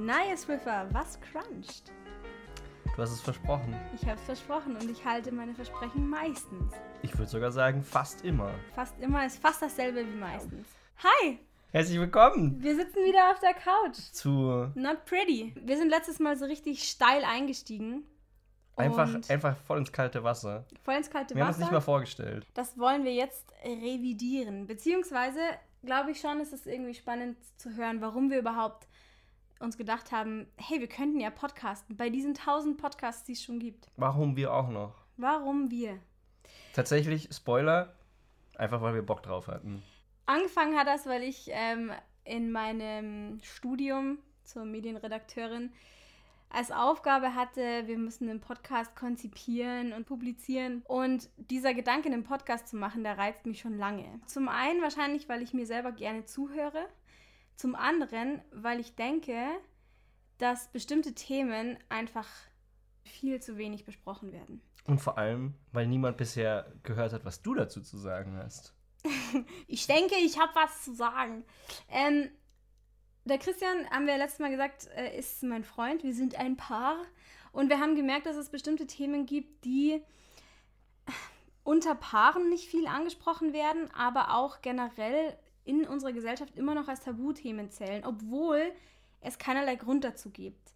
Na, ihr Swiffer, was cruncht? Du hast es versprochen. Ich habe es versprochen und ich halte meine Versprechen meistens. Ich würde sogar sagen, fast immer. Fast immer ist fast dasselbe wie meistens. Hi, Herzlich willkommen wir sitzen wieder auf der Couch. zu Not pretty. Wir sind letztes Mal so richtig steil eingestiegen. einfach, einfach voll ins kalte Wasser. voll ins kalte Wir haben uns Wasser. nicht mal vorgestellt. Das wollen wir jetzt revidieren. Beziehungsweise glaube ich schon, ist es irgendwie spannend zu hören, warum wir überhaupt uns gedacht haben, hey, wir könnten ja podcasten bei diesen tausend Podcasts, die es schon gibt. Warum wir auch noch? Warum wir? Tatsächlich, Spoiler, einfach weil wir Bock drauf hatten. Angefangen hat das, weil ich ähm, in meinem Studium zur Medienredakteurin als Aufgabe hatte, wir müssen einen Podcast konzipieren und publizieren. Und dieser Gedanke, einen Podcast zu machen, der reizt mich schon lange. Zum einen wahrscheinlich, weil ich mir selber gerne zuhöre. Zum anderen, weil ich denke, dass bestimmte Themen einfach viel zu wenig besprochen werden. Und vor allem, weil niemand bisher gehört hat, was du dazu zu sagen hast. Ich denke, ich habe was zu sagen. Ähm, der Christian, haben wir ja letztes Mal gesagt, äh, ist mein Freund. Wir sind ein Paar. Und wir haben gemerkt, dass es bestimmte Themen gibt, die unter Paaren nicht viel angesprochen werden, aber auch generell in unserer Gesellschaft immer noch als Tabuthemen zählen, obwohl es keinerlei Grund dazu gibt.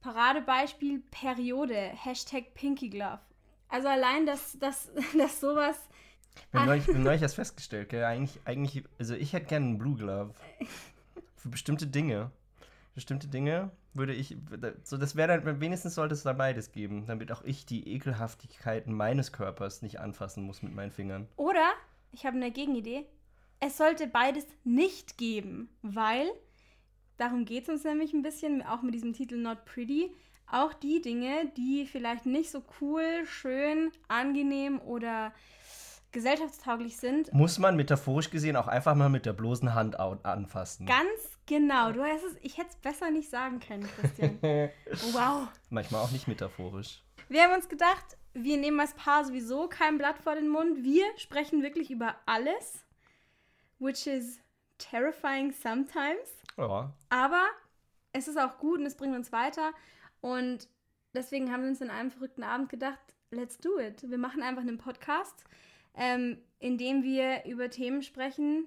Paradebeispiel Periode, Hashtag Pinky Glove. Also allein, dass, dass, dass sowas Wir haben neulich, neulich erst festgestellt, gell? Eigentlich, eigentlich, also ich hätte gerne einen Blue Glove. Für bestimmte Dinge. Bestimmte Dinge würde ich, so das wäre dann, wenigstens sollte es da beides geben, damit auch ich die Ekelhaftigkeiten meines Körpers nicht anfassen muss mit meinen Fingern. Oder, ich habe eine Gegenidee, es sollte beides nicht geben, weil, darum geht es uns nämlich ein bisschen, auch mit diesem Titel Not Pretty, auch die Dinge, die vielleicht nicht so cool, schön, angenehm oder gesellschaftstauglich sind, Muss man metaphorisch gesehen auch einfach mal mit der bloßen Hand anfassen. ganz genau, du hast es, ich hätte es besser nicht sagen können, Christian. wow. Manchmal auch nicht metaphorisch. Wir haben uns gedacht, wir nehmen als Paar sowieso kein Blatt vor den Mund. Wir sprechen wirklich über alles, which is terrifying sometimes. Ja. Aber es ist auch gut und es bringt uns weiter. Und deswegen haben wir uns an einem verrückten Abend gedacht, let's do it. Wir machen einfach einen Podcast, ähm, in dem wir über Themen sprechen,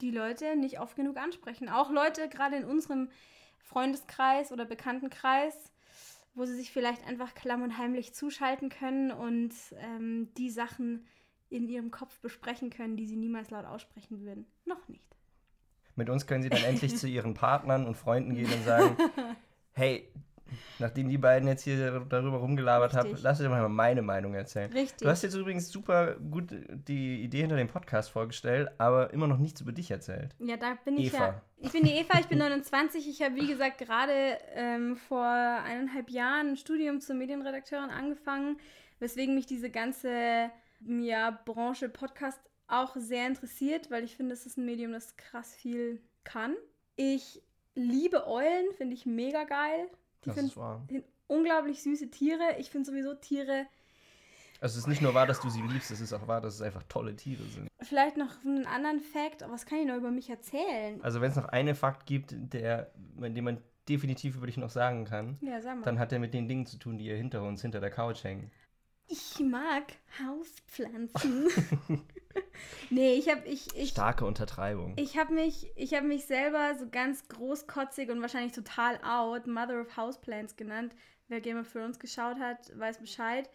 die Leute nicht oft genug ansprechen. Auch Leute gerade in unserem Freundeskreis oder Bekanntenkreis, wo sie sich vielleicht einfach klamm und heimlich zuschalten können und ähm, die Sachen in ihrem Kopf besprechen können, die sie niemals laut aussprechen würden. Noch nicht. Mit uns können sie dann endlich zu ihren Partnern und Freunden gehen und sagen, hey, nachdem die beiden jetzt hier darüber rumgelabert haben, lass dir mal meine Meinung erzählen. Richtig. Du hast jetzt übrigens super gut die Idee hinter dem Podcast vorgestellt, aber immer noch nichts über dich erzählt. Ja, da bin ich Eva. ja. Ich bin die Eva, ich bin 29. Ich habe, wie gesagt, gerade ähm, vor eineinhalb Jahren ein Studium zur Medienredakteurin angefangen, weswegen mich diese ganze ja, Branche Podcast auch sehr interessiert, weil ich finde, es ist ein Medium, das krass viel kann. Ich liebe Eulen, finde ich mega geil. Die Das ist wahr. sind unglaublich süße Tiere. Ich finde sowieso Tiere Also es ist nicht nur wahr, dass du sie liebst, es ist auch wahr, dass es einfach tolle Tiere sind. vielleicht noch einen anderen Fact, aber was kann ich noch über mich erzählen? Also wenn es noch einen Fakt gibt, der, den man definitiv über dich noch sagen kann, Ja, sag dann hat er mit den Dingen zu tun, die hier hinter uns, hinter der Couch hängen. Ich mag Hauspflanzen. nee, ich habe ich, ich, Starke Untertreibung. ich hab mich, ich hab mich selber so ganz großkotzig und wahrscheinlich total out Mother of Houseplants genannt. Wer Game of Thrones geschaut hat, weiß Bescheid.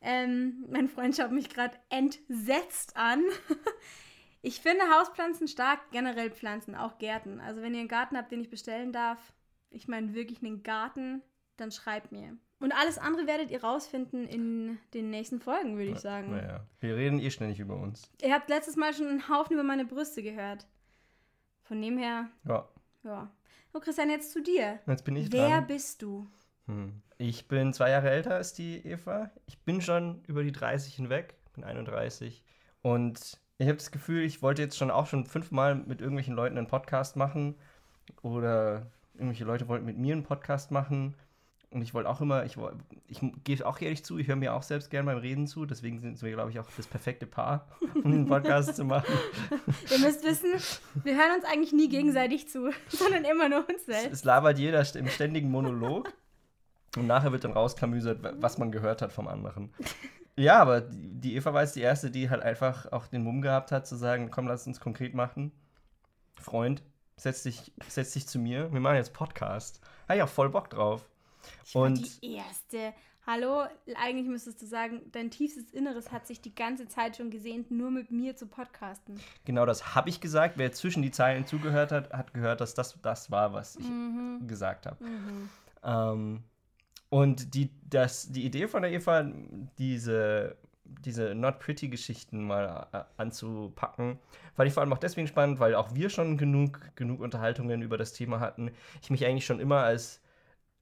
Ähm, mein Freund schaut mich gerade entsetzt an. ich finde Hauspflanzen stark, generell Pflanzen, auch Gärten. Also wenn ihr einen Garten habt, den ich bestellen darf, ich meine wirklich einen Garten, dann schreibt mir. Und alles andere werdet ihr rausfinden in den nächsten Folgen, würde ich sagen. Naja, wir reden eh ständig über uns. Ihr habt letztes Mal schon einen Haufen über meine Brüste gehört. Von dem her, Ja, ja. So, Christian, jetzt zu dir. jetzt bin ich Wer dran. bist du? Hm. Ich bin zwei Jahre älter als die Eva. Ich bin schon über die 30 hinweg, bin 31. Und ich habe das Gefühl, ich wollte jetzt schon auch schon fünfmal mit irgendwelchen Leuten einen Podcast machen. Oder irgendwelche Leute wollten mit mir einen Podcast machen. Und ich wollte auch immer, ich, ich gebe auch ehrlich zu, ich höre mir auch selbst gern beim Reden zu. Deswegen sind wir, glaube ich, auch das perfekte Paar, um den Podcast zu machen. Ihr müsst wissen, wir hören uns eigentlich nie gegenseitig zu, sondern immer nur uns selbst. Es labert jeder im ständigen Monolog. Und nachher wird dann rausklamüsert, wa- was man gehört hat vom anderen. Ja, aber die die Eva war jetzt die Erste, die halt einfach auch den Mumm gehabt hat, zu sagen, komm, lass uns konkret machen. Freund, setz dich, setz dich zu mir. Wir machen jetzt Podcast. Habe ich auch voll Bock drauf. Ich war Und die Erste. Hallo, eigentlich müsstest du sagen, dein tiefstes Inneres hat sich die ganze Zeit schon gesehnt, nur mit mir zu podcasten. genau das habe ich gesagt. Wer zwischen die Zeilen zugehört hat, hat gehört, dass das das war, was ich Mhm. gesagt habe. Mhm. Ähm, und die, das, die Idee von der Eva, diese, diese Not Pretty-Geschichten mal äh, anzupacken, fand ich vor allem auch deswegen spannend, weil auch wir schon genug, genug Unterhaltungen über das Thema hatten. Ich mich eigentlich schon immer als,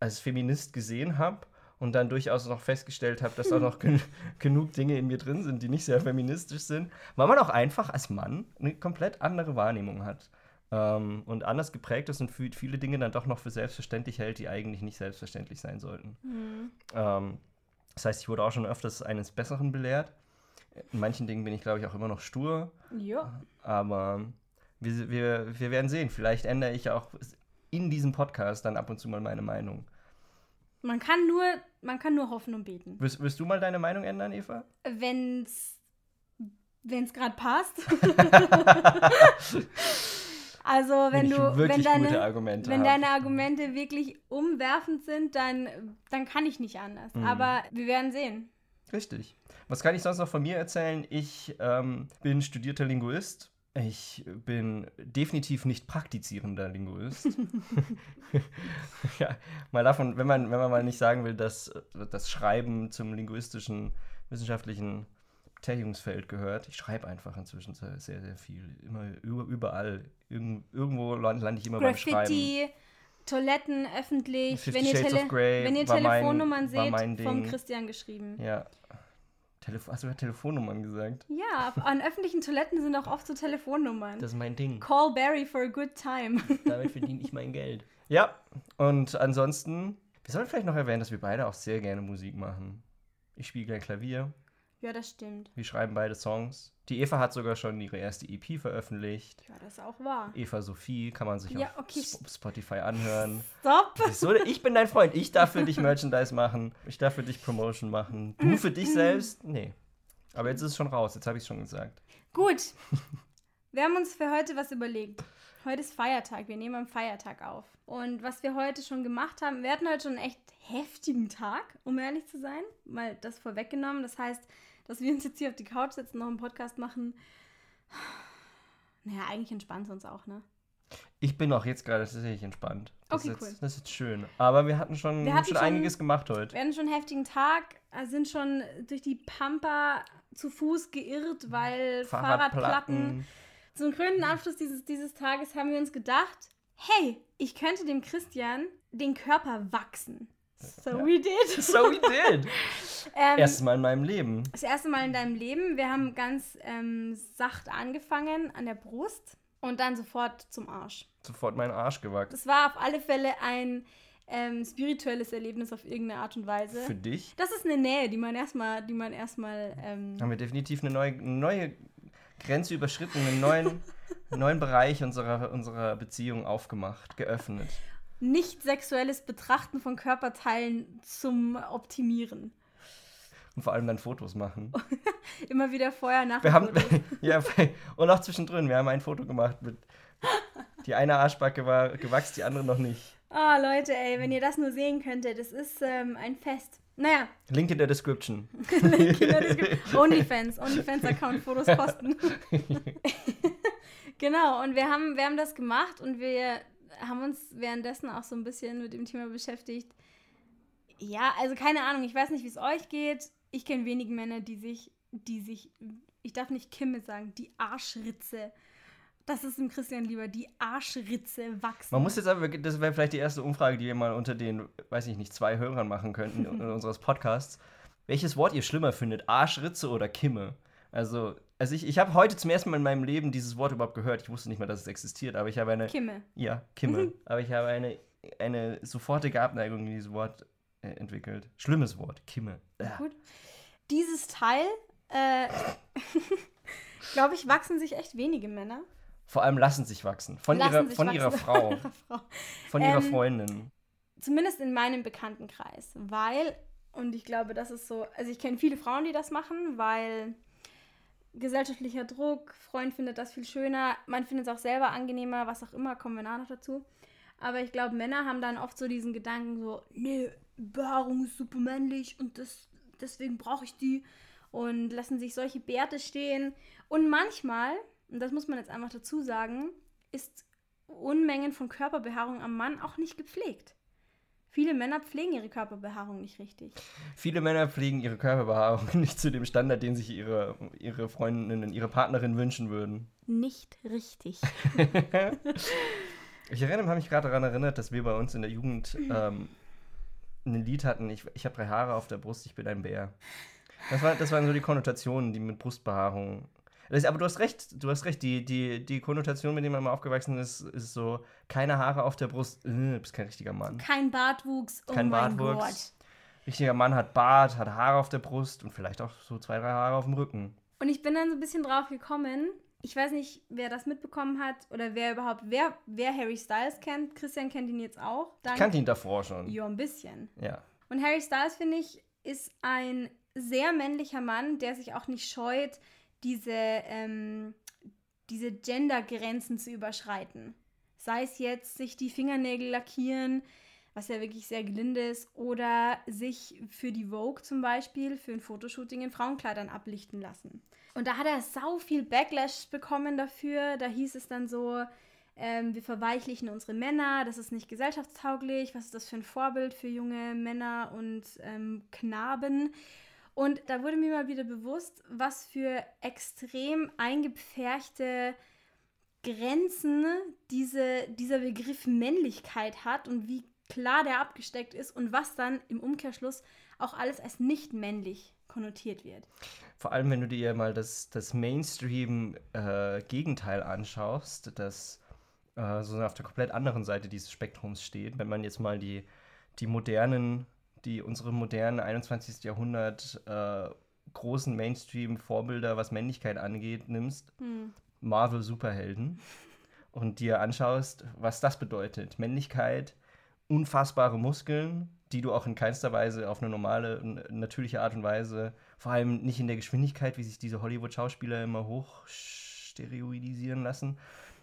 als Feminist gesehen habe und dann durchaus noch festgestellt habe, dass auch noch gen genug Dinge in mir drin sind, die nicht sehr feministisch sind, weil man auch einfach als Mann eine komplett andere Wahrnehmung hat ähm, und anders geprägt ist und viele Dinge dann doch noch für selbstverständlich hält, die eigentlich nicht selbstverständlich sein sollten. Mhm. Ähm, das heißt, ich wurde auch schon öfters eines Besseren belehrt. In manchen Dingen bin ich, glaube ich, auch immer noch stur, Ja. aber wir, wir, wir werden sehen. Vielleicht ändere ich auch in diesem Podcast dann ab und zu mal meine Meinung. Man kann nur, man kann nur hoffen und beten. Wirst, wirst du mal deine Meinung ändern, Eva? Wenn's, wenn's gerade passt. also wenn, ich du, wirklich wenn gute deine, Argumente wenn deine Argumente wirklich umwerfend sind, dann, dann kann ich nicht anders. Mhm. Aber wir werden sehen. Richtig. Was kann ich sonst noch von mir erzählen? Ich ähm, bin studierter Linguist. Ich bin definitiv nicht praktizierender Linguist. ja, mal davon, wenn man, wenn man mal nicht sagen will, dass das Schreiben zum linguistischen, wissenschaftlichen Betätigungsfeld gehört. Ich schreibe einfach inzwischen sehr, sehr, viel. Immer über- überall. Irgend, irgendwo lande ich immer beim Schreiben. Graffiti, Toiletten öffentlich. Wenn ihr, Shades of Tele Grey wenn ihr war mein- Telefonnummern war seht, mein vom. Christian geschrieben. Ja. Telefo Hast du gerade Telefonnummern gesagt? Ja, an öffentlichen Toiletten sind auch oft so Telefonnummern. Das ist mein Ding. Call Barry for a good time. Damit verdiene ich mein Geld. Ja, und ansonsten, wir sollten vielleicht noch erwähnen, dass wir beide auch sehr gerne Musik machen. Ich spiele gern Klavier, ja, das stimmt. wir schreiben beide Songs. Die Eva hat sogar schon ihre erste EP veröffentlicht. Ja, das ist auch wahr. Eva Sophie kann man sich Ja, auf okay. Sp- Spotify anhören. Stopp! Wieso? Ich bin dein Freund. Ich darf für dich Merchandise machen. Ich darf für dich Promotion machen. Du für dich selbst? Nee. Aber jetzt ist es schon raus. Jetzt habe ich es schon gesagt. Gut. Wir haben uns für heute was überlegt. Heute ist Feiertag. Wir nehmen am Feiertag auf. Und was wir heute schon gemacht haben, wir hatten heute schon einen echt heftigen Tag, um ehrlich zu sein. Mal das vorweggenommen. Das heißt, dass wir uns jetzt hier auf die Couch setzen, noch einen Podcast machen. Naja, eigentlich entspannt es uns auch, ne? Ich bin auch jetzt gerade tatsächlich entspannt. Das Okay, ist jetzt, cool. Das ist jetzt schön. Aber wir hatten schon, Wir hatten schon schon- einiges gemacht heute. Wir hatten schon einen heftigen Tag, sind schon durch die Pampa zu Fuß geirrt, weil Fahrradplatten. Zum krönenden Abschluss dieses, dieses Tages haben wir uns gedacht, hey, ich könnte dem Christian den Körper wachsen. So Ja. we did. So we did. Ähm, Erstes Mal in meinem Leben. das erste Mal in deinem Leben. Wir haben ganz ähm, sacht angefangen an der Brust und dann sofort zum Arsch. Sofort meinen Arsch gewachsen. Das war auf alle Fälle ein ähm, spirituelles Erlebnis auf irgendeine Art und Weise. Für dich Das ist eine Nähe, die man erstmal, die man erstmal, ähm, haben wir definitiv eine neue, neue Grenze überschritten, einen neuen, neuen Bereich unserer, unserer Beziehung aufgemacht, geöffnet. Nicht sexuelles Betrachten von Körperteilen zum Optimieren. Und vor allem dann Fotos machen. Immer wieder vorher, nach Wir haben, ja, und auch zwischendrin, wir haben ein Foto gemacht mit, die eine Arschbacke war gewachsen, die andere noch nicht. Ah, Leute, ey, wenn ihr das nur sehen könntet, das ist ähm, ein Fest. Naja, Link in der Description. Kinder, das gibt OnlyFans, OnlyFans-Account, Fotos kosten. genau, und wir haben, wir haben das gemacht und wir haben uns währenddessen auch so ein bisschen mit dem Thema beschäftigt. Ja, also keine Ahnung, ich weiß nicht, wie es euch geht. Ich kenne wenige Männer, die sich, die sich, ich darf nicht Kimme sagen, die Arschritze. Das ist dem Christian lieber, die Arschritze wachsen. Man muss jetzt aber, das wäre vielleicht die erste Umfrage, die wir mal unter den, weiß ich nicht, zwei Hörern machen könnten in unseres Podcasts. Welches Wort ihr schlimmer findet, Arschritze oder Kimme? Also, also ich, ich habe heute zum ersten Mal in meinem Leben dieses Wort überhaupt gehört. Ich wusste nicht mal, dass es existiert, aber ich habe eine, Kimme. ja, Kimme, aber ich habe eine, eine sofortige Abneigung gegen dieses Wort äh, entwickelt. Schlimmes Wort, Kimme. Ja. Gut. Dieses Teil, äh, glaube ich, wachsen sich echt wenige Männer. Vor allem lassen sich wachsen. Von, Lassen ihrer, von wachsen ihrer Frau. Von ihrer Ähm, Freundin. Zumindest in meinem Bekanntenkreis. Weil, und ich glaube, das ist so, also ich kenne viele Frauen, die das machen, weil gesellschaftlicher Druck, Freund findet das viel schöner, man findet es auch selber angenehmer, was auch immer, kommen wir nachher noch dazu. Aber ich glaube, Männer haben dann oft so diesen Gedanken so, nee, Behaarung ist super männlich und das, deswegen brauche ich die und lassen sich solche Bärte stehen. Und manchmal, und das muss man jetzt einfach dazu sagen, ist Unmengen von Körperbehaarung am Mann auch nicht gepflegt. Viele Männer pflegen ihre Körperbehaarung nicht richtig. Viele Männer pflegen ihre Körperbehaarung nicht zu dem Standard, den sich ihre, ihre Freundinnen, ihre Partnerin wünschen würden. Nicht richtig. Ich erinnere habe mich gerade daran erinnert, dass wir bei uns in der Jugend ähm, ein Lied hatten, ich, ich habe drei Haare auf der Brust, ich bin ein Bär. Das, war, das waren so die Konnotationen, die mit Brustbehaarung. Aber du hast recht, du hast recht, die, die, die Konnotation, mit der man mal aufgewachsen ist, ist so, keine Haare auf der Brust, äh, bist kein richtiger Mann. Kein Bartwuchs. Oh Kein mein Bartwuchs. Gott. Richtiger Mann hat Bart, hat Haare auf der Brust und vielleicht auch so zwei, drei Haare auf dem Rücken. Und ich bin dann so ein bisschen drauf gekommen. Ich weiß nicht, wer das mitbekommen hat oder wer überhaupt, wer, wer Harry Styles kennt. Christian kennt ihn jetzt auch. Ich kannte ihn davor schon. Ja, ein bisschen. Ja. Und Harry Styles, finde ich, ist ein sehr männlicher Mann, der sich auch nicht scheut, diese, ähm, diese Gender-Grenzen zu überschreiten. Sei es jetzt sich die Fingernägel lackieren, was ja wirklich sehr gelinde ist, oder sich für die Vogue zum Beispiel, für ein Fotoshooting in Frauenkleidern ablichten lassen. Und da hat er sau viel Backlash bekommen dafür. Da hieß es dann so, ähm, wir verweichlichen unsere Männer, das ist nicht gesellschaftstauglich, was ist das für ein Vorbild für junge Männer und ähm, Knaben. Und da wurde mir mal wieder bewusst, was für extrem eingepferchte Grenzen diese, dieser Begriff Männlichkeit hat und wie klar der abgesteckt ist und was dann im Umkehrschluss auch alles als nicht männlich konnotiert wird. Vor allem, wenn du dir mal das, das Mainstream-Gegenteil anschaust, das äh, so auf der komplett anderen Seite dieses Spektrums steht. Wenn man jetzt mal die, die modernen, die unsere modernen 21. Jahrhundert äh, großen Mainstream-Vorbilder, was Männlichkeit angeht, nimmst, Marvel-Superhelden, und dir anschaust, was das bedeutet. Männlichkeit, unfassbare Muskeln, die du auch in keinster Weise auf eine normale, natürliche Art und Weise, vor allem nicht in der Geschwindigkeit, wie sich diese Hollywood-Schauspieler immer hoch steroidisieren lassen,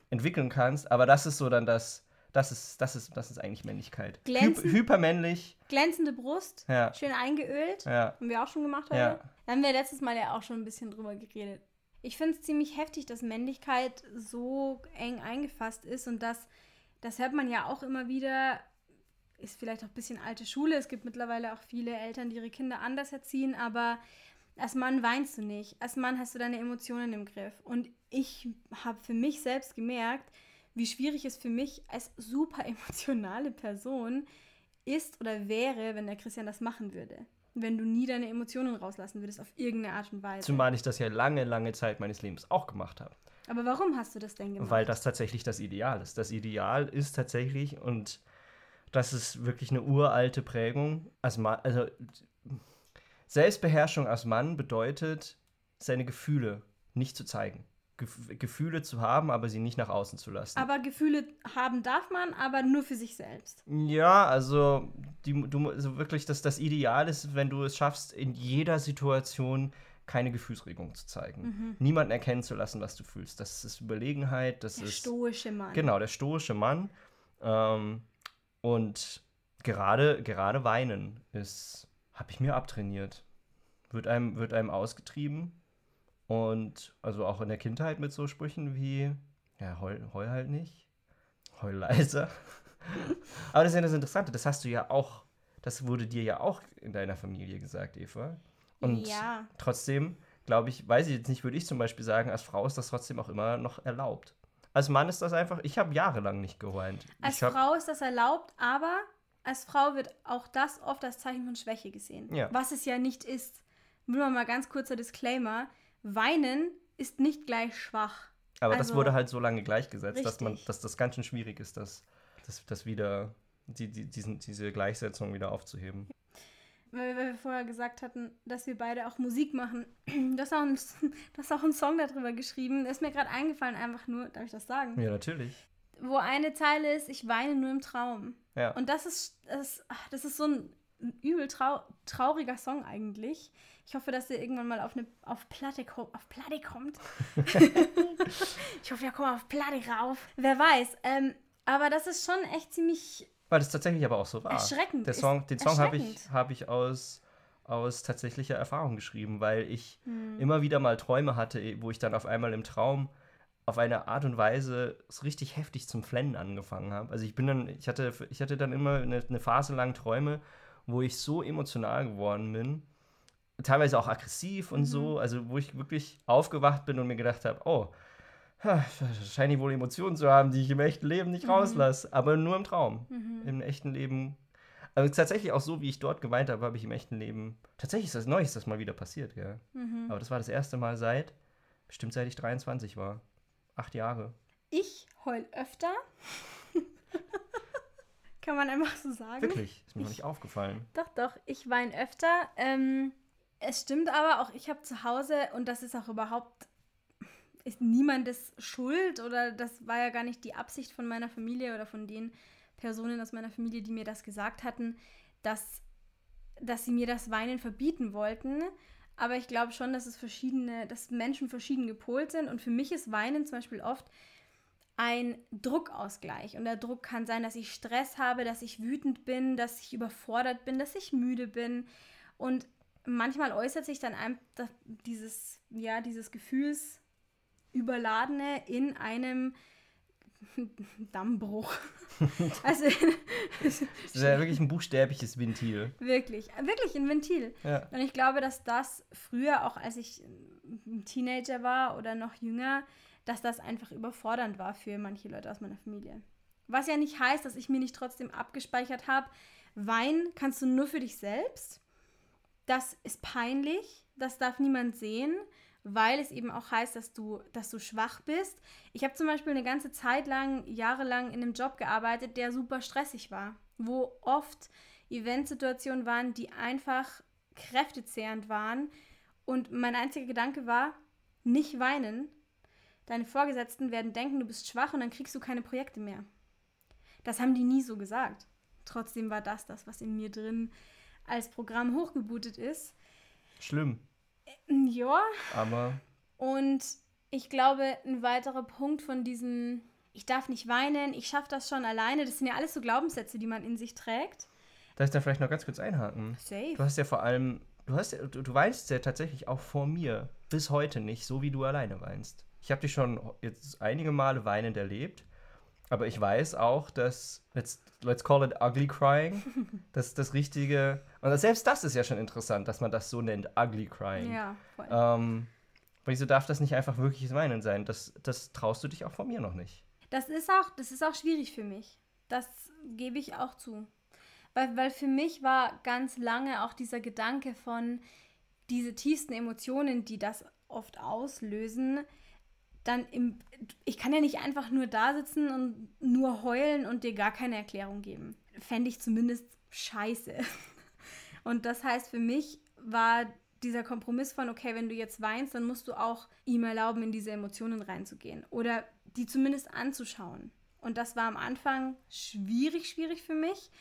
entwickeln kannst. Aber das ist so dann das, das ist, das ist, das ist eigentlich Männlichkeit. Hyp Glänzen- hypermännlich, Glänzende Brust, ja, schön eingeölt. ja. Haben wir auch schon gemacht heute. Ja. Da haben wir letztes Mal ja auch schon ein bisschen drüber geredet. Ich finde es ziemlich heftig, dass Männlichkeit so eng eingefasst ist und das, das hört man ja auch immer wieder, ist vielleicht auch ein bisschen alte Schule. Es gibt mittlerweile auch viele Eltern, die ihre Kinder anders erziehen, aber als Mann weinst du nicht. Als Mann hast du deine Emotionen im Griff. Und ich habe für mich selbst gemerkt, wie schwierig es für mich als super emotionale Person ist oder wäre, wenn der Christian das machen würde. Wenn du nie deine Emotionen rauslassen würdest, auf irgendeine Art und Weise. Zumal ich das ja lange, lange Zeit meines Lebens auch gemacht habe. Aber warum hast du das denn gemacht? Weil das tatsächlich das Ideal ist. Das Ideal ist tatsächlich, und das ist wirklich eine uralte Prägung, als Mann, also Selbstbeherrschung als Mann bedeutet, seine Gefühle nicht zu zeigen. Gef Gefühle zu haben, aber sie nicht nach außen zu lassen. aber Gefühle haben darf man, aber nur für sich selbst. Ja, also, die, du, also wirklich, das, das Ideal ist, wenn du es schaffst, in jeder Situation keine Gefühlsregung zu zeigen. Niemanden erkennen zu lassen, was du fühlst. Das ist Überlegenheit, das Der ist. stoische Mann. Genau, der stoische Mann. Ähm, und gerade, gerade weinen ist, habe ich mir abtrainiert. Wird einem, wird einem ausgetrieben. Und also auch in der Kindheit mit so Sprüchen wie, ja, heul, heul halt nicht. Heul leiser. Aber das ist ja das Interessante, das hast du ja auch, das wurde dir ja auch in deiner Familie gesagt, Eva. Und ja. trotzdem, glaube ich, weiß ich jetzt nicht, würde ich zum Beispiel sagen, als Frau ist das trotzdem auch immer noch erlaubt. Als Mann ist das einfach, ich habe jahrelang nicht geweint. Als Frau ist das erlaubt, aber als Frau wird auch das oft als Zeichen von Schwäche gesehen. Ja. Was es ja nicht ist. Nur mal ganz kurzer Disclaimer. Weinen ist nicht gleich schwach. Aber das also- wurde halt so lange gleichgesetzt, dass, man, dass das ganz schön schwierig ist, das, das, das wieder, die, die, diesen, diese Gleichsetzung wieder aufzuheben. weil wir vorher gesagt hatten, dass wir beide auch Musik machen. Du hast auch, ein, du hast auch einen Song darüber geschrieben. Der ist mir gerade eingefallen, einfach nur, darf ich das sagen? Ja, natürlich. Wo eine Zeile ist, ich weine nur im Traum. Ja. Und das ist, das, ach, das ist so ein übel trau trauriger Song eigentlich. Ich hoffe, dass der irgendwann mal auf eine auf Platte, auf Platte kommt. ich hoffe, er kommt auf Platte rauf. Wer weiß. Ähm, aber das ist schon echt ziemlich Weil das tatsächlich aber auch so war. erschreckend. Der Song, den Song habe ich, hab ich aus, aus tatsächlicher Erfahrung geschrieben, weil ich Hm. immer wieder mal Träume hatte, wo ich dann auf einmal im Traum auf eine Art und Weise so richtig heftig zum Flennen angefangen habe. Also ich bin dann, ich hatte, ich hatte dann immer eine, eine Phase lang Träume, wo ich so emotional geworden bin, teilweise auch aggressiv und so, also wo ich wirklich aufgewacht bin und mir gedacht habe, oh, scheine ich wohl Emotionen zu haben, die ich im echten Leben nicht rauslasse, aber nur im Traum. Im echten Leben. Also tatsächlich auch so, wie ich dort geweint habe, habe ich im echten Leben. Tatsächlich ist das neu, ist das mal wieder passiert, gell? Aber das war das erste Mal seit, bestimmt seit ich 23 war. Acht Jahre. Ich heul öfter. Kann man einfach so sagen. Wirklich, ist mir noch nicht aufgefallen. Doch, doch, ich weine öfter. Ähm, es stimmt aber auch, ich habe zu Hause, und das ist auch überhaupt, ist niemandes Schuld oder das war ja gar nicht die Absicht von meiner Familie oder von den Personen aus meiner Familie, die mir das gesagt hatten, dass, dass sie mir das Weinen verbieten wollten. Aber ich glaube schon, dass es verschiedene, dass Menschen verschieden gepolt sind. Und für mich ist Weinen zum Beispiel oft ein Druckausgleich. Und der Druck kann sein, dass ich Stress habe, dass ich wütend bin, dass ich überfordert bin, dass ich müde bin. Und manchmal äußert sich dann einfach dieses, ja, dieses Gefühlsüberladene in einem Dammbruch. also Das ist ja wirklich ein buchstäbliches Ventil. wirklich, wirklich ein Ventil. Ja. Und ich glaube, dass das früher, auch als ich ein Teenager war oder noch jünger, dass das einfach überfordernd war für manche Leute aus meiner Familie. Was ja nicht heißt, dass ich mir nicht trotzdem abgespeichert habe, Wein kannst du nur für dich selbst. Das ist peinlich, das darf niemand sehen, weil es eben auch heißt, dass du, dass du schwach bist. Ich habe zum Beispiel eine ganze Zeit lang, jahrelang in einem Job gearbeitet, der super stressig war, wo oft Eventsituationen waren, die einfach kräftezehrend waren. Und mein einziger Gedanke war, nicht weinen. Deine Vorgesetzten werden denken, du bist schwach und dann kriegst du keine Projekte mehr. Das haben die nie so gesagt. Trotzdem war das das, was in mir drin als Programm hochgebootet ist. Schlimm. Ja, Aber und ich glaube, ein weiterer Punkt von diesem, ich darf nicht weinen, ich schaffe das schon alleine, das sind ja alles so Glaubenssätze, die man in sich trägt. darf ich da vielleicht noch ganz kurz einhaken? Safe. Du hast ja vor allem, du hast du, du weinst ja tatsächlich auch vor mir bis heute nicht, so wie du alleine weinst. Ich habe dich schon jetzt einige Male weinend erlebt, aber ich weiß auch, dass, let's, let's call it ugly crying, dass das richtige, und selbst das ist ja schon interessant, dass man das so nennt, ugly crying. Ja, voll. Ähm, wieso darf das nicht einfach wirkliches Weinen sein? Das, das traust du dich auch von mir noch nicht. Das ist auch, das ist auch schwierig für mich. Das gebe ich auch zu. Weil, weil für mich war ganz lange auch dieser Gedanke von diese tiefsten Emotionen, die das oft auslösen, dann im, ich kann ja nicht einfach nur da sitzen und nur heulen und dir gar keine Erklärung geben. Fände ich zumindest scheiße. Und das heißt, für mich war dieser Kompromiss von, okay, wenn du jetzt weinst, dann musst du auch ihm erlauben, in diese Emotionen reinzugehen oder die zumindest anzuschauen. Und das war am Anfang schwierig, schwierig für mich.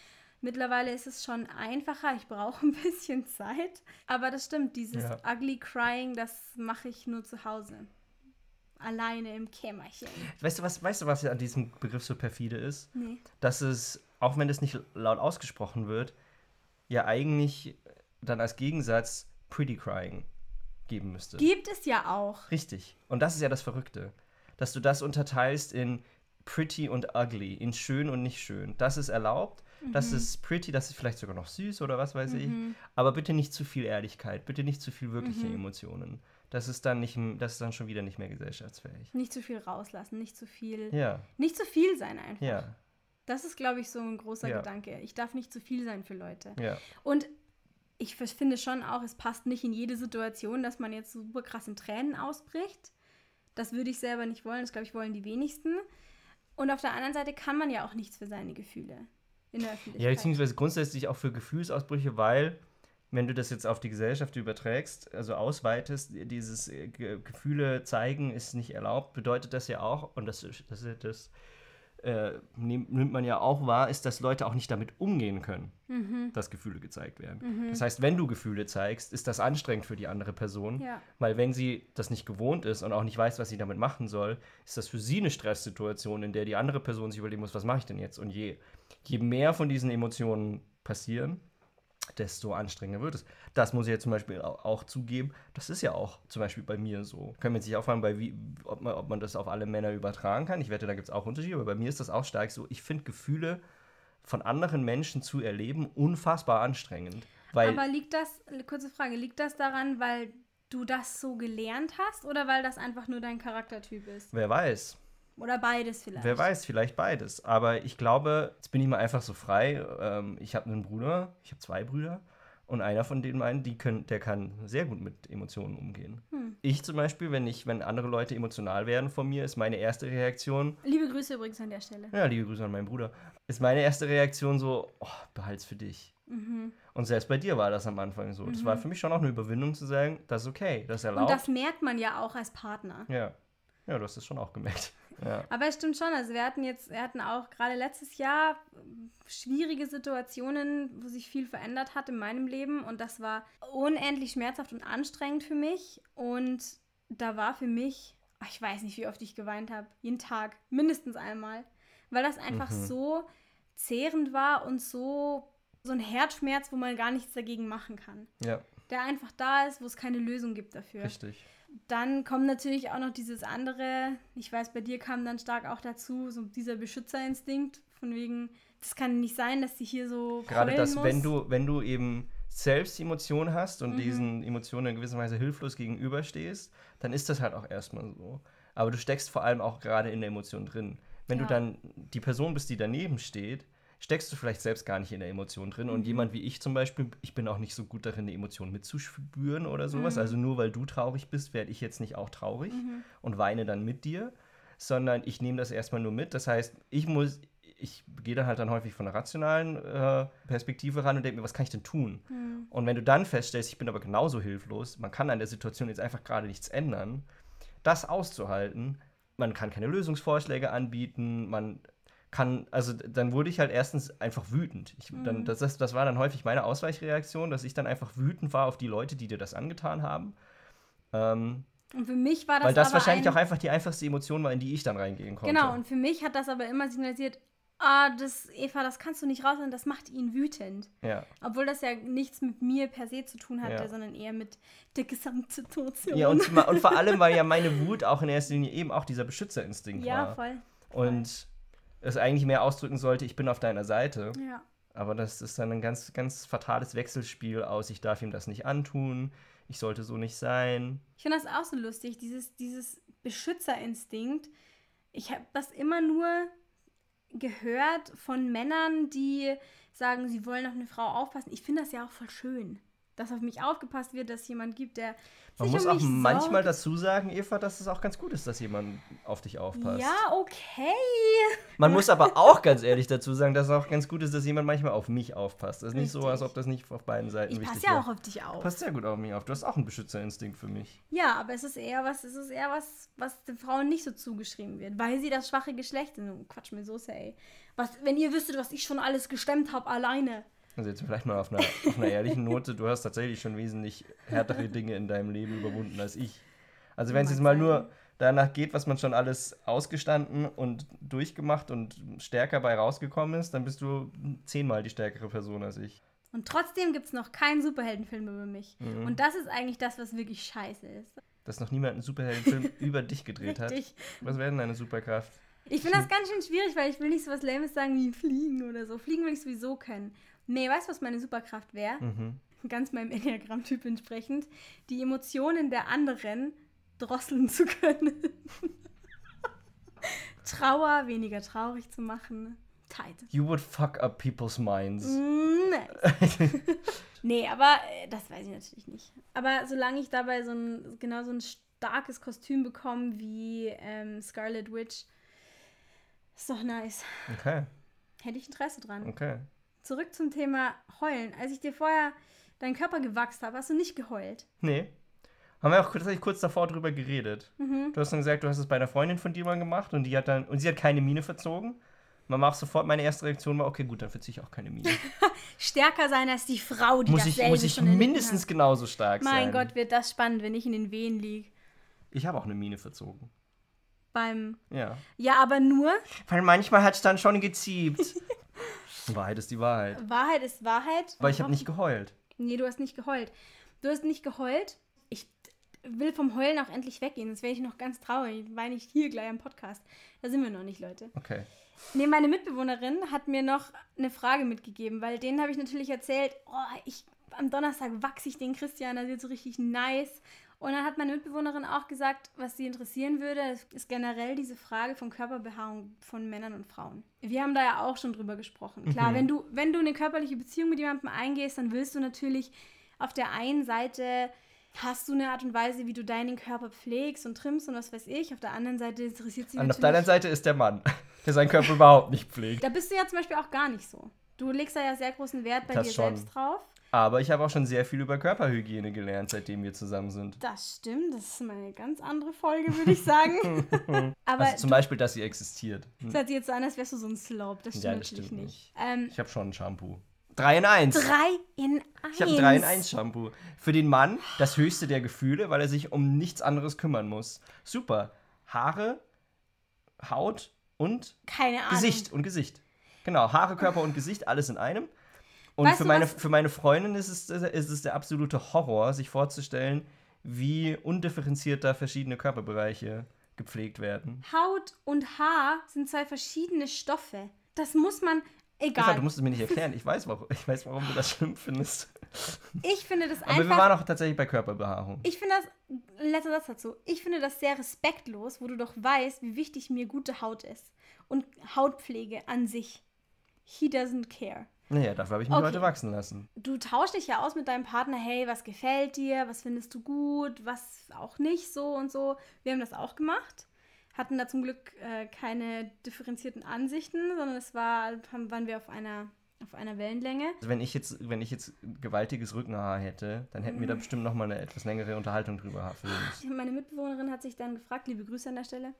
Mittlerweile ist es schon einfacher. Ich brauche ein bisschen Zeit. Aber das stimmt, dieses Ja. ugly crying, das mache ich nur zu Hause. Alleine im Kämmerchen. Weißt du, was, weißt du, was an diesem Begriff so perfide ist? Nee. Dass es, auch wenn es nicht laut ausgesprochen wird, ja eigentlich dann als Gegensatz Pretty Crying geben müsste. Gibt es ja auch. Richtig. Und das ist ja das Verrückte. Dass du das unterteilst in pretty und ugly, in schön und nicht schön. Das ist erlaubt. Das ist pretty, das ist vielleicht sogar noch süß oder was weiß ich. Aber bitte nicht zu viel Ehrlichkeit, bitte nicht zu viel wirkliche Emotionen. Das ist dann nicht, das ist dann schon wieder nicht mehr gesellschaftsfähig. Nicht zu viel rauslassen, nicht zu viel. Ja, Nicht zu viel sein einfach. ja, Das ist, glaube ich, so ein großer Ja. Gedanke. Ich darf nicht zu viel sein für Leute. ja. Und ich finde schon auch, es passt nicht in jede Situation, dass man jetzt super krass in Tränen ausbricht. Das würde ich selber nicht wollen. Das, glaube ich, wollen die wenigsten. Und auf der anderen Seite kann man ja auch nichts für seine Gefühle in der Öffentlichkeit. Ja, beziehungsweise grundsätzlich auch für Gefühlsausbrüche, weil wenn du das jetzt auf die Gesellschaft überträgst, also ausweitest, dieses äh, Ge Gefühle zeigen ist nicht erlaubt, bedeutet das ja auch, und das, das, das äh, nimmt man ja auch wahr, ist, dass Leute auch nicht damit umgehen können, Mhm. dass Gefühle gezeigt werden. Das heißt, wenn du Gefühle zeigst, ist das anstrengend für die andere Person, Ja. weil wenn sie das nicht gewohnt ist und auch nicht weiß, was sie damit machen soll, ist das für sie eine Stresssituation, in der die andere Person sich überlegen muss, was mache ich denn jetzt? Und je, je mehr von diesen Emotionen passieren, desto anstrengender wird es. Das muss ich jetzt zum Beispiel au- auch zugeben. Das ist ja auch zum Beispiel bei mir so. Können wir jetzt nicht auch fragen, bei wie, ob, man, ob man das auf alle Männer übertragen kann. Ich wette, da gibt es auch Unterschiede, aber bei mir ist das auch stark so. Ich finde Gefühle von anderen Menschen zu erleben unfassbar anstrengend. Weil Aber liegt das, kurze Frage, liegt das daran, weil du das so gelernt hast oder weil das einfach nur dein Charaktertyp ist? wer weiß, Oder beides vielleicht? Wer weiß, vielleicht beides. Aber ich glaube, jetzt bin ich mal einfach so frei. Ähm, ich habe einen Bruder, ich habe zwei Brüder. Und einer von denen meinen, die können, der kann sehr gut mit Emotionen umgehen. Hm. Ich zum Beispiel, wenn ich, wenn andere Leute emotional werden von mir, ist meine erste Reaktion, Liebe Grüße übrigens an der Stelle. ja, liebe Grüße an meinen Bruder, ist meine erste Reaktion so, oh, behalt's für dich. Mhm. Und selbst bei dir war das am Anfang so. Das war für mich schon auch eine Überwindung zu sagen, das ist okay, das ist Und erlaubt. das merkt man ja auch als Partner. ja. ja, du hast es schon auch gemerkt. Ja. Aber es stimmt schon, also wir hatten jetzt, wir hatten auch gerade letztes Jahr ähm, schwierige Situationen, wo sich viel verändert hat in meinem Leben und das war unendlich schmerzhaft und anstrengend für mich und da war für mich, ich weiß nicht, wie oft ich geweint habe, jeden Tag, mindestens einmal, weil das einfach Mhm. so zehrend war und so, so ein Herzschmerz, wo man gar nichts dagegen machen kann. ja, Der einfach da ist, wo es keine Lösung gibt dafür. richtig. Dann kommt natürlich auch noch dieses andere, ich weiß, bei dir kam dann stark auch dazu, so dieser Beschützerinstinkt, von wegen, das kann nicht sein, dass sie hier so Gerade das, muss. wenn du, wenn du eben selbst Emotionen hast und Mhm. diesen Emotionen in gewisser Weise hilflos gegenüberstehst, dann ist das halt auch erstmal so. Aber du steckst vor allem auch gerade in der Emotion drin. Wenn Ja. du dann die Person bist, die daneben steht, steckst du vielleicht selbst gar nicht in der Emotion drin. Mhm. Und jemand wie ich zum Beispiel, ich bin auch nicht so gut darin, die Emotion mitzuspüren oder sowas. Mhm. Also nur weil du traurig bist, werde ich jetzt nicht auch traurig Mhm. und weine dann mit dir, sondern ich nehme das erstmal nur mit. Das heißt, ich muss, ich gehe dann halt dann häufig von einer rationalen äh, Perspektive ran und denke mir, was kann ich denn tun? Hm. Und wenn du dann feststellst, ich bin aber genauso hilflos, man kann an der Situation jetzt einfach gerade nichts ändern, das auszuhalten, man kann keine Lösungsvorschläge anbieten, man kann, also dann wurde ich halt erstens einfach wütend. Ich, dann, das, das, das war dann häufig meine Ausweichreaktion, dass ich dann einfach wütend war auf die Leute, die dir das angetan haben. Ähm, Und für mich war das weil das wahrscheinlich ein, auch einfach die einfachste Emotion war, in die ich dann reingehen konnte. Genau, und für mich hat das aber immer signalisiert, ah, das, Eva, das kannst du nicht raus, und das macht ihn wütend. ja. Obwohl das ja nichts mit mir per se zu tun hatte, Ja. sondern eher mit der Gesamtsituation. ja und, und vor allem, weil ja meine Wut auch in erster Linie eben auch dieser Beschützerinstinkt ja, war. voll. Und es eigentlich mehr ausdrücken sollte, ich bin auf deiner Seite. Ja. Aber das ist dann ein ganz, ganz fatales Wechselspiel aus, ich darf ihm das nicht antun, ich sollte so nicht sein. Ich finde das auch so lustig, dieses, dieses Beschützerinstinkt. Ich habe das immer nur gehört von Männern, die sagen, sie wollen auf eine Frau aufpassen. Ich finde das ja auch voll schön, dass auf mich aufgepasst wird, dass es jemand gibt, der Man sich muss um auch mich manchmal sorgt. dazu sagen, Eva, dass es auch ganz gut ist, dass jemand auf dich aufpasst. Ja, okay. Man muss aber auch ganz ehrlich dazu sagen, dass es auch ganz gut ist, dass jemand manchmal auf mich aufpasst. Das ist nicht so, Richtig. als ob das nicht auf beiden Seiten Ich wichtig passe ja auch auf dich auf. Passt sehr gut auf mich auf. Du hast auch einen Beschützerinstinkt für mich. Ja, aber es ist eher was, es ist eher was, was den Frauen nicht so zugeschrieben wird, weil sie das schwache Geschlecht sind. Quatsch mir Soße, ey. Was, wenn ihr wüsstet, was ich schon alles gestemmt habe alleine. Also jetzt vielleicht mal auf einer, auf einer ehrlichen Note, du hast tatsächlich schon wesentlich härtere Dinge in deinem Leben überwunden als ich. Also wenn es jetzt mal nur danach geht, was man schon alles ausgestanden und durchgemacht und stärker bei rausgekommen ist, dann bist du zehnmal die stärkere Person als ich. Und trotzdem gibt es noch keinen Superheldenfilm über mich. Mhm. Und das ist eigentlich das, was wirklich scheiße ist. Dass noch niemand einen Superheldenfilm über dich gedreht hat. Was wäre denn deine Superkraft? Ich finde das ganz schön schwierig, weil ich will nicht so was Lames sagen wie Fliegen oder so. Fliegen will ich sowieso können. Nee, weißt du, was meine Superkraft wäre? Mhm. Ganz meinem Enneagramm-Typ entsprechend. Die Emotionen der anderen drosseln zu können. Trauer weniger traurig zu machen. Tight. You would fuck up people's minds. Mm, Nice. nee, aber äh, das weiß ich natürlich nicht. Aber solange ich dabei so ein, genau so ein starkes Kostüm bekomme wie ähm, Scarlet Witch, ist doch nice. Okay, Hätte ich Interesse dran. okay. Zurück zum Thema Heulen. Als ich dir vorher dein Körper gewachsen hat, hast du nicht geheult. Nee. Haben wir auch tatsächlich kurz davor drüber geredet. Mhm. Du hast dann gesagt, du hast es bei einer Freundin von dir mal gemacht und die hat dann, und sie hat keine Miene verzogen. Man macht sofort, meine erste Reaktion war, okay, gut, dann verziehe ich auch keine Miene. Stärker sein als die Frau, die muss ich, muss ich mindestens genauso stark Mein sein. Gott, wird das spannend, wenn ich in den Wehen liege. Ich habe auch eine Miene verzogen. Beim. Ja. Ja, aber nur. Weil manchmal hat es dann schon geziebt. Wahrheit ist die Wahrheit. Wahrheit ist Wahrheit. Aber ich habe nicht geheult. Nee, du hast nicht geheult. Du hast nicht geheult. Ich will vom Heulen auch endlich weggehen, sonst wäre ich noch ganz traurig. Weine ich hier gleich am Podcast. Da sind wir noch nicht, Leute. Okay. Nee, meine Mitbewohnerin hat mir noch eine Frage mitgegeben, weil denen habe ich natürlich erzählt, oh, ich, am Donnerstag wachse ich den Christian, das wird so richtig nice. Und dann hat meine Mitbewohnerin auch gesagt, was sie interessieren würde, ist generell diese Frage von Körperbehaarung von Männern und Frauen. Wir haben da ja auch schon drüber gesprochen. Klar, Mhm. wenn, du, wenn du eine körperliche Beziehung mit jemandem eingehst, dann willst du natürlich auf der einen Seite hast du eine Art und Weise, wie du deinen Körper pflegst und trimmst und was weiß ich. Auf der anderen Seite interessiert sie Und auf natürlich... der anderen Seite ist der Mann, der seinen Körper überhaupt nicht pflegt. Da bist du ja zum Beispiel auch gar nicht so. Du legst da ja sehr großen Wert bei Das dir schon. selbst drauf. Aber ich habe auch schon sehr viel über Körperhygiene gelernt, seitdem wir zusammen sind. Das stimmt, das ist mal eine ganz andere Folge, würde ich sagen. Aber Also zum Beispiel, dass sie existiert. Hm. das hört sich jetzt so an, als wärst du so ein Slob. Das stimmt Ja, das natürlich stimmt nicht. Ähm, Ich habe schon ein Shampoo. 3 in 1. drei in eins. Ich habe 3 in 1 Shampoo. Für den Mann das höchste der Gefühle, weil er sich um nichts anderes kümmern muss. Super. Haare, Haut und Keine Ahnung. Gesicht und Gesicht. Genau, Haare, Körper und Gesicht, alles in einem. Und Weißt für meine, was- für meine Freundin ist es, ist es der absolute Horror, sich vorzustellen, wie undifferenziert da verschiedene Körperbereiche gepflegt werden. Haut und Haar sind zwei verschiedene Stoffe. Das muss man. Eva, Egal. du musst es mir nicht erklären. Ich weiß, warum, ich weiß, warum du das schlimm findest. Ich finde das Aber wir einfach. waren auch tatsächlich bei Körperbehaarung. Ich finde das, letzter Satz dazu, ich finde das sehr respektlos, wo du doch weißt, wie wichtig mir gute Haut ist. Und Hautpflege an sich. He doesn't care. Naja, dafür habe ich mich Okay. heute wachsen lassen. Du tauschst dich ja aus mit deinem Partner, hey, was gefällt dir, was findest du gut, was auch nicht, so und so. Wir haben das auch gemacht. Hatten da zum Glück äh, keine differenzierten Ansichten, sondern es war, waren wir auf einer, auf einer Wellenlänge. Also wenn ich jetzt, wenn ich jetzt gewaltiges Rückenhaar hätte, dann hätten wir Mhm. da bestimmt noch mal eine etwas längere Unterhaltung drüber müssen. Meine Mitbewohnerin hat sich dann gefragt, liebe Grüße an der Stelle.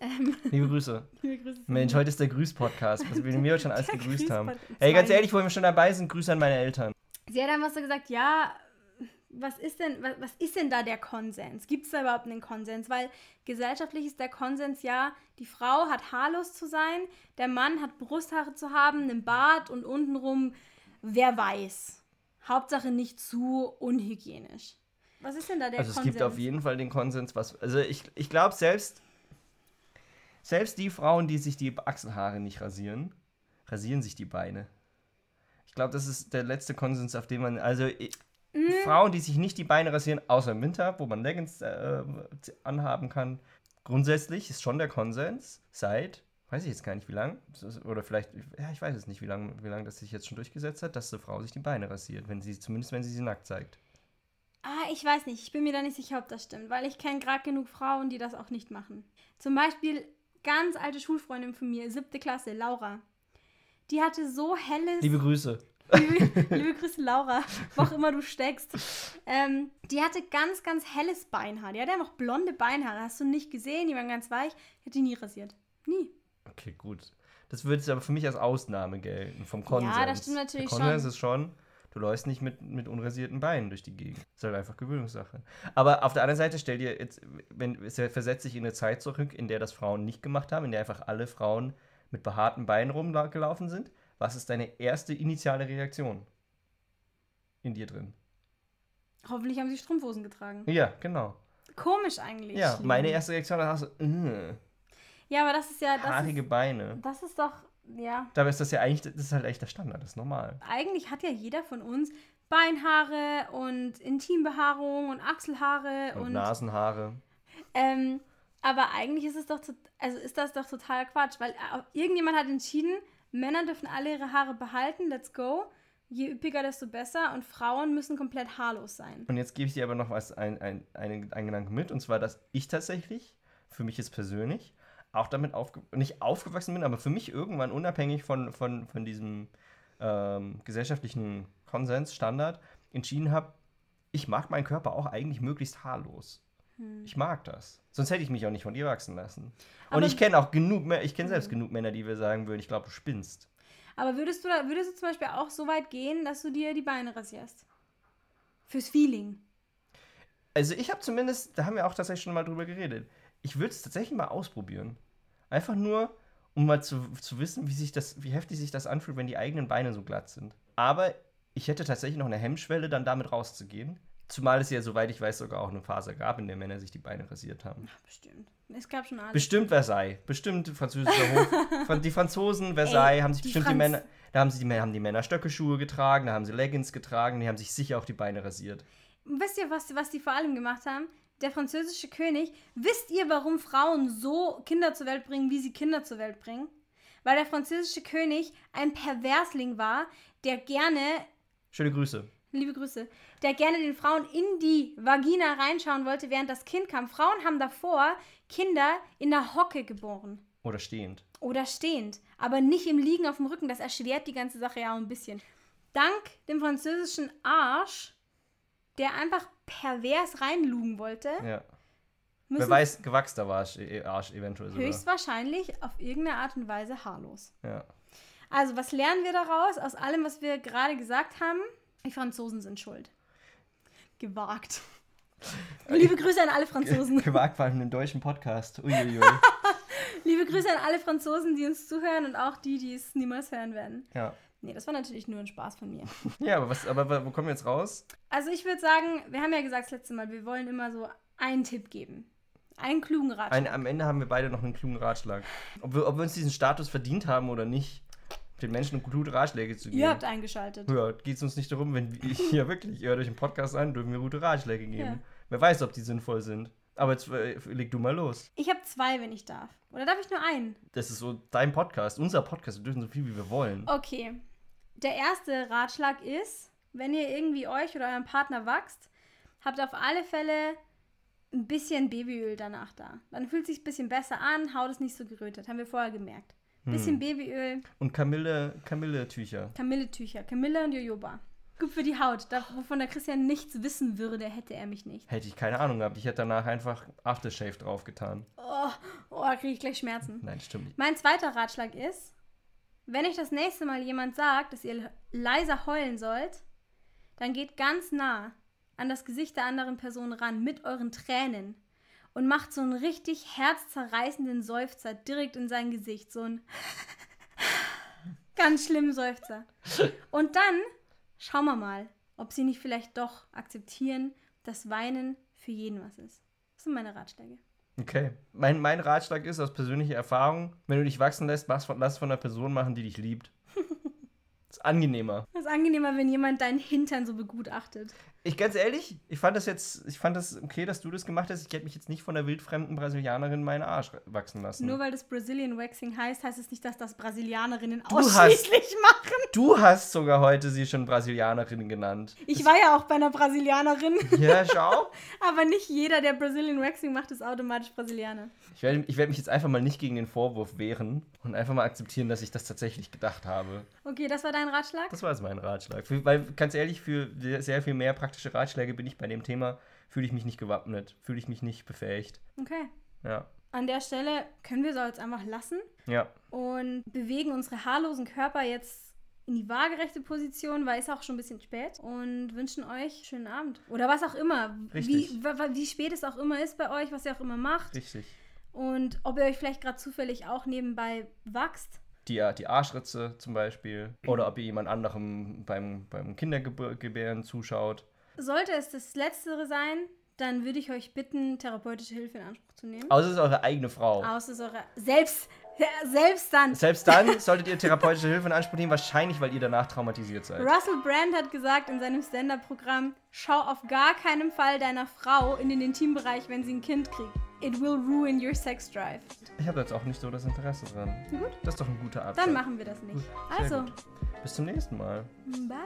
Ähm, Liebe Grüße. liebe Grüße. Mensch, heute ist der Grüß-Podcast, was wir mir heute schon alles gegrüßt haben. Ey, ganz ehrlich, wo wir schon dabei sind, Grüße an meine Eltern. Sie hat einfach so gesagt, ja, was ist denn, was, was ist denn da der Konsens? Gibt es da überhaupt einen Konsens? Weil gesellschaftlich ist der Konsens ja, die Frau hat haarlos zu sein, der Mann hat Brusthaare zu haben, einen Bart und untenrum, wer weiß. Hauptsache nicht zu unhygienisch. Was ist denn da der Also es Konsens? gibt auf jeden Fall den Konsens, was. Also ich, ich glaube, selbst, selbst die Frauen, die sich die Achselhaare nicht rasieren, rasieren sich die Beine. Ich glaube, das ist der letzte Konsens, auf den man. Also Mhm. Frauen, die sich nicht die Beine rasieren, außer im Winter, wo man Leggings äh, anhaben kann. Grundsätzlich ist schon der Konsens seit, weiß ich jetzt gar nicht wie lang, oder vielleicht, ja, ich weiß es nicht, wie lange wie lang das sich jetzt schon durchgesetzt hat, dass eine Frau sich die Beine rasiert, wenn sie, zumindest wenn sie sie nackt zeigt. Ah, ich weiß nicht. Ich bin mir da nicht sicher, ob das stimmt, weil ich kenne gerade genug Frauen, die das auch nicht machen. Zum Beispiel ganz alte Schulfreundin von mir, siebte Klasse, Laura. Die hatte so helles. Liebe Grüße. liebe, liebe Grüße, Laura, wo auch immer du steckst. Ähm, die hatte ganz, ganz helles Beinhaar. Die hatte einfach blonde Beinhaare. Hast du nicht gesehen? Die waren ganz weich. Die hat die nie rasiert. Nie. Okay, gut. Das würde jetzt aber für mich als Ausnahme gelten, vom Konsens. Ja, das stimmt natürlich Der Konsens schon. ist schon, du läufst nicht mit, mit unrasierten Beinen durch die Gegend. Das ist halt einfach Gewöhnungssache. Aber auf der anderen Seite, stell dir jetzt, wenn, es versetzt sich in eine Zeit zurück, in der das Frauen nicht gemacht haben, in der einfach alle Frauen mit behaarten Beinen rumgelaufen sind. Was ist deine erste initiale Reaktion in dir drin? Hoffentlich haben sie Strumpfhosen getragen. Ja, genau. Komisch eigentlich. Ja, meine erste Reaktion war so, äh, Ja, aber das ist ja. Das haarige ist, Beine. das ist doch. Ja. Dabei ist das ja eigentlich, das ist halt echt der Standard, das ist normal. eigentlich hat ja jeder von uns Beinhaare und Intimbehaarung und Achselhaare Und, und, Nasenhaare. ähm, aber eigentlich ist es doch to- also ist das doch total Quatsch, weil äh, irgendjemand hat entschieden, Männer dürfen alle ihre Haare behalten, let's go. Je üppiger, desto besser und Frauen müssen komplett haarlos sein. Und jetzt gebe ich dir aber noch was, ein, ein, einen, einen Gedanken mit, und zwar, dass ich tatsächlich, für mich jetzt persönlich, auch damit aufge nicht aufgewachsen bin, aber für mich irgendwann unabhängig von, von, von diesem ähm, gesellschaftlichen Konsens, Standard, entschieden habe, ich mag meinen Körper auch eigentlich möglichst haarlos. Ich mag das. Sonst hätte ich mich auch nicht von dir wachsen lassen. Und Aber- ich kenne auch genug, ich kenne selbst genug Männer, die wir sagen würden, ich glaube, du spinnst. Aber würdest du, da, würdest du zum Beispiel auch so weit gehen, dass du dir die Beine rasierst? Fürs Feeling. Also ich habe zumindest, da haben wir auch tatsächlich schon mal drüber geredet, ich würde es tatsächlich mal ausprobieren. Einfach nur, um mal zu, zu wissen, wie, sich das, wie heftig sich das anfühlt, wenn die eigenen Beine so glatt sind. Aber ich hätte tatsächlich noch eine Hemmschwelle, dann damit rauszugehen. Zumal es ja, soweit ich weiß, sogar auch eine Phase gab, in der Männer sich die Beine rasiert haben. Bestimmt. Es gab schon alles. Bestimmt Versailles. Bestimmt französischer Hof. Die Franzosen, Versailles, Ey, haben sich die bestimmt die Franz- Männer. Da haben, sie die, Männer- haben die Männer Stöckelschuhe getragen, da haben sie Leggings getragen, die haben sich sicher auch die Beine rasiert. Wisst ihr, was, was die vor allem gemacht haben? Der französische König. Wisst ihr, warum Frauen so Kinder zur Welt bringen, wie sie Kinder zur Welt bringen? Weil der französische König ein Perversling war, der gerne, Schöne Grüße. liebe Grüße, der gerne den Frauen in die Vagina reinschauen wollte, während das Kind kam. Frauen haben davor Kinder in der Hocke geboren. Oder stehend. Oder stehend, aber nicht im Liegen auf dem Rücken. Das erschwert die ganze Sache ja auch ein bisschen. Dank dem französischen Arsch, der einfach pervers reinlugen wollte, Ja. Wer weiß, gewachster war Arsch, äh, Arsch eventuell sogar. höchstwahrscheinlich auf irgendeine Art und Weise haarlos. Ja. Also, was lernen wir daraus? Aus allem, was wir gerade gesagt haben, die Franzosen sind schuld. Gewagt. Liebe Grüße an alle Franzosen. Gewagt war in einem deutschen Podcast. Uiuiui. Liebe Grüße an alle Franzosen, die uns zuhören und auch die, die es niemals hören werden. ja. Nee, das war natürlich nur ein Spaß von mir. Ja, aber, was, aber wo kommen wir jetzt raus? Also ich würde sagen, wir haben ja gesagt das letzte Mal, wir wollen immer so einen Tipp geben. Einen klugen Ratschlag. Ein, am Ende haben wir beide noch einen klugen Ratschlag. Ob wir, ob wir uns diesen Status verdient haben oder nicht, den Menschen gute Ratschläge zu geben. Ihr habt eingeschaltet. Ja, geht es uns nicht darum, wenn wir, ja wirklich, ihr hört euch einen Podcast an, dürfen wir gute Ratschläge geben. Ja. Wer weiß, ob die sinnvoll sind. Aber jetzt äh, leg du mal los. Ich habe zwei, wenn ich darf. Oder darf ich nur einen? Das ist so dein Podcast, unser Podcast. Wir dürfen so viel, wie wir wollen. Okay. Der erste Ratschlag ist, wenn ihr irgendwie euch oder euren Partner wachst, habt auf alle Fälle ein bisschen Babyöl danach da. Dann fühlt es sich ein bisschen besser an, Haut ist nicht so gerötet. Haben wir vorher gemerkt. Bisschen Babyöl, Und Kamille, Kamille-Tücher. Kamilletücher, Kamille und Jojoba. Gut für die Haut. Da, wovon der Christian nichts wissen würde, hätte er mich nicht. Hätte ich keine Ahnung gehabt. Ich hätte danach einfach Aftershave draufgetan. Oh, oh da kriege ich gleich Schmerzen. Nein, stimmt nicht. Mein zweiter Ratschlag ist, wenn euch das nächste Mal jemand sagt, dass ihr leiser heulen sollt, dann geht ganz nah an das Gesicht der anderen Person ran mit euren Tränen und macht so einen richtig herzzerreißenden Seufzer direkt in sein Gesicht. So ein ganz schlimmen Seufzer. Und dann schauen wir mal, ob sie nicht vielleicht doch akzeptieren, dass Weinen für jeden was ist. Das sind meine Ratschläge. Okay. Mein, mein Ratschlag ist aus persönlicher Erfahrung, wenn du dich wachsen lässt, mach's von, lass es von einer Person machen, die dich liebt. ist angenehmer. Das ist angenehmer, wenn jemand deinen Hintern so begutachtet. Ich ganz ehrlich, ich fand das jetzt, ich fand das okay, dass du das gemacht hast. Ich hätte mich jetzt nicht von der wildfremden Brasilianerin meinen Arsch wachsen lassen. Nur weil das Brazilian Waxing heißt, heißt es nicht, dass das Brasilianerinnen Du hast- ausschließlich machen. Du hast sogar heute sie schon Brasilianerin genannt. Ich war ja auch bei einer Brasilianerin, Ja, schau. aber nicht jeder, der Brazilian Waxing macht, ist automatisch Brasilianer. Ich werde ich werd mich jetzt einfach mal nicht gegen den Vorwurf wehren und einfach mal akzeptieren, dass ich das tatsächlich gedacht habe. Okay, das war dein Ratschlag? Das war jetzt mein Ratschlag. Für, weil, ganz ehrlich, für sehr viel mehr praktische Ratschläge bin ich bei dem Thema, fühle ich mich nicht gewappnet, fühle ich mich nicht befähigt. Okay. Ja. An der Stelle können wir es auch jetzt einfach lassen Ja. und bewegen unsere haarlosen Körper jetzt in die waagerechte Position, weil es auch schon ein bisschen spät und wünschen euch einen schönen Abend. Oder was auch immer. Richtig. Wie, wie spät es auch immer ist bei euch, was ihr auch immer macht. Richtig. Und ob ihr euch vielleicht gerade zufällig auch nebenbei wachst. Die, die Arschritze zum Beispiel. Oder ob ihr jemand anderem beim, beim Kindergebären zuschaut. Sollte es das Letztere sein, dann würde ich euch bitten, therapeutische Hilfe in Anspruch zu nehmen. Außer es ist eure eigene Frau. Außer es ist eure. Selbst, selbst dann. Selbst dann solltet ihr therapeutische Hilfe in Anspruch nehmen, wahrscheinlich, weil ihr danach traumatisiert seid. Russell Brand hat gesagt in seinem Stand-Up-Programm: Schau auf gar keinen Fall deiner Frau in den Intimbereich, wenn sie ein Kind kriegt. It will ruin your sex drive. Ich habe jetzt auch nicht so das Interesse dran. Gut. Das ist doch ein guter Abschluss. Dann machen wir das nicht. Sehr Also, gut. Bis zum nächsten Mal. bye.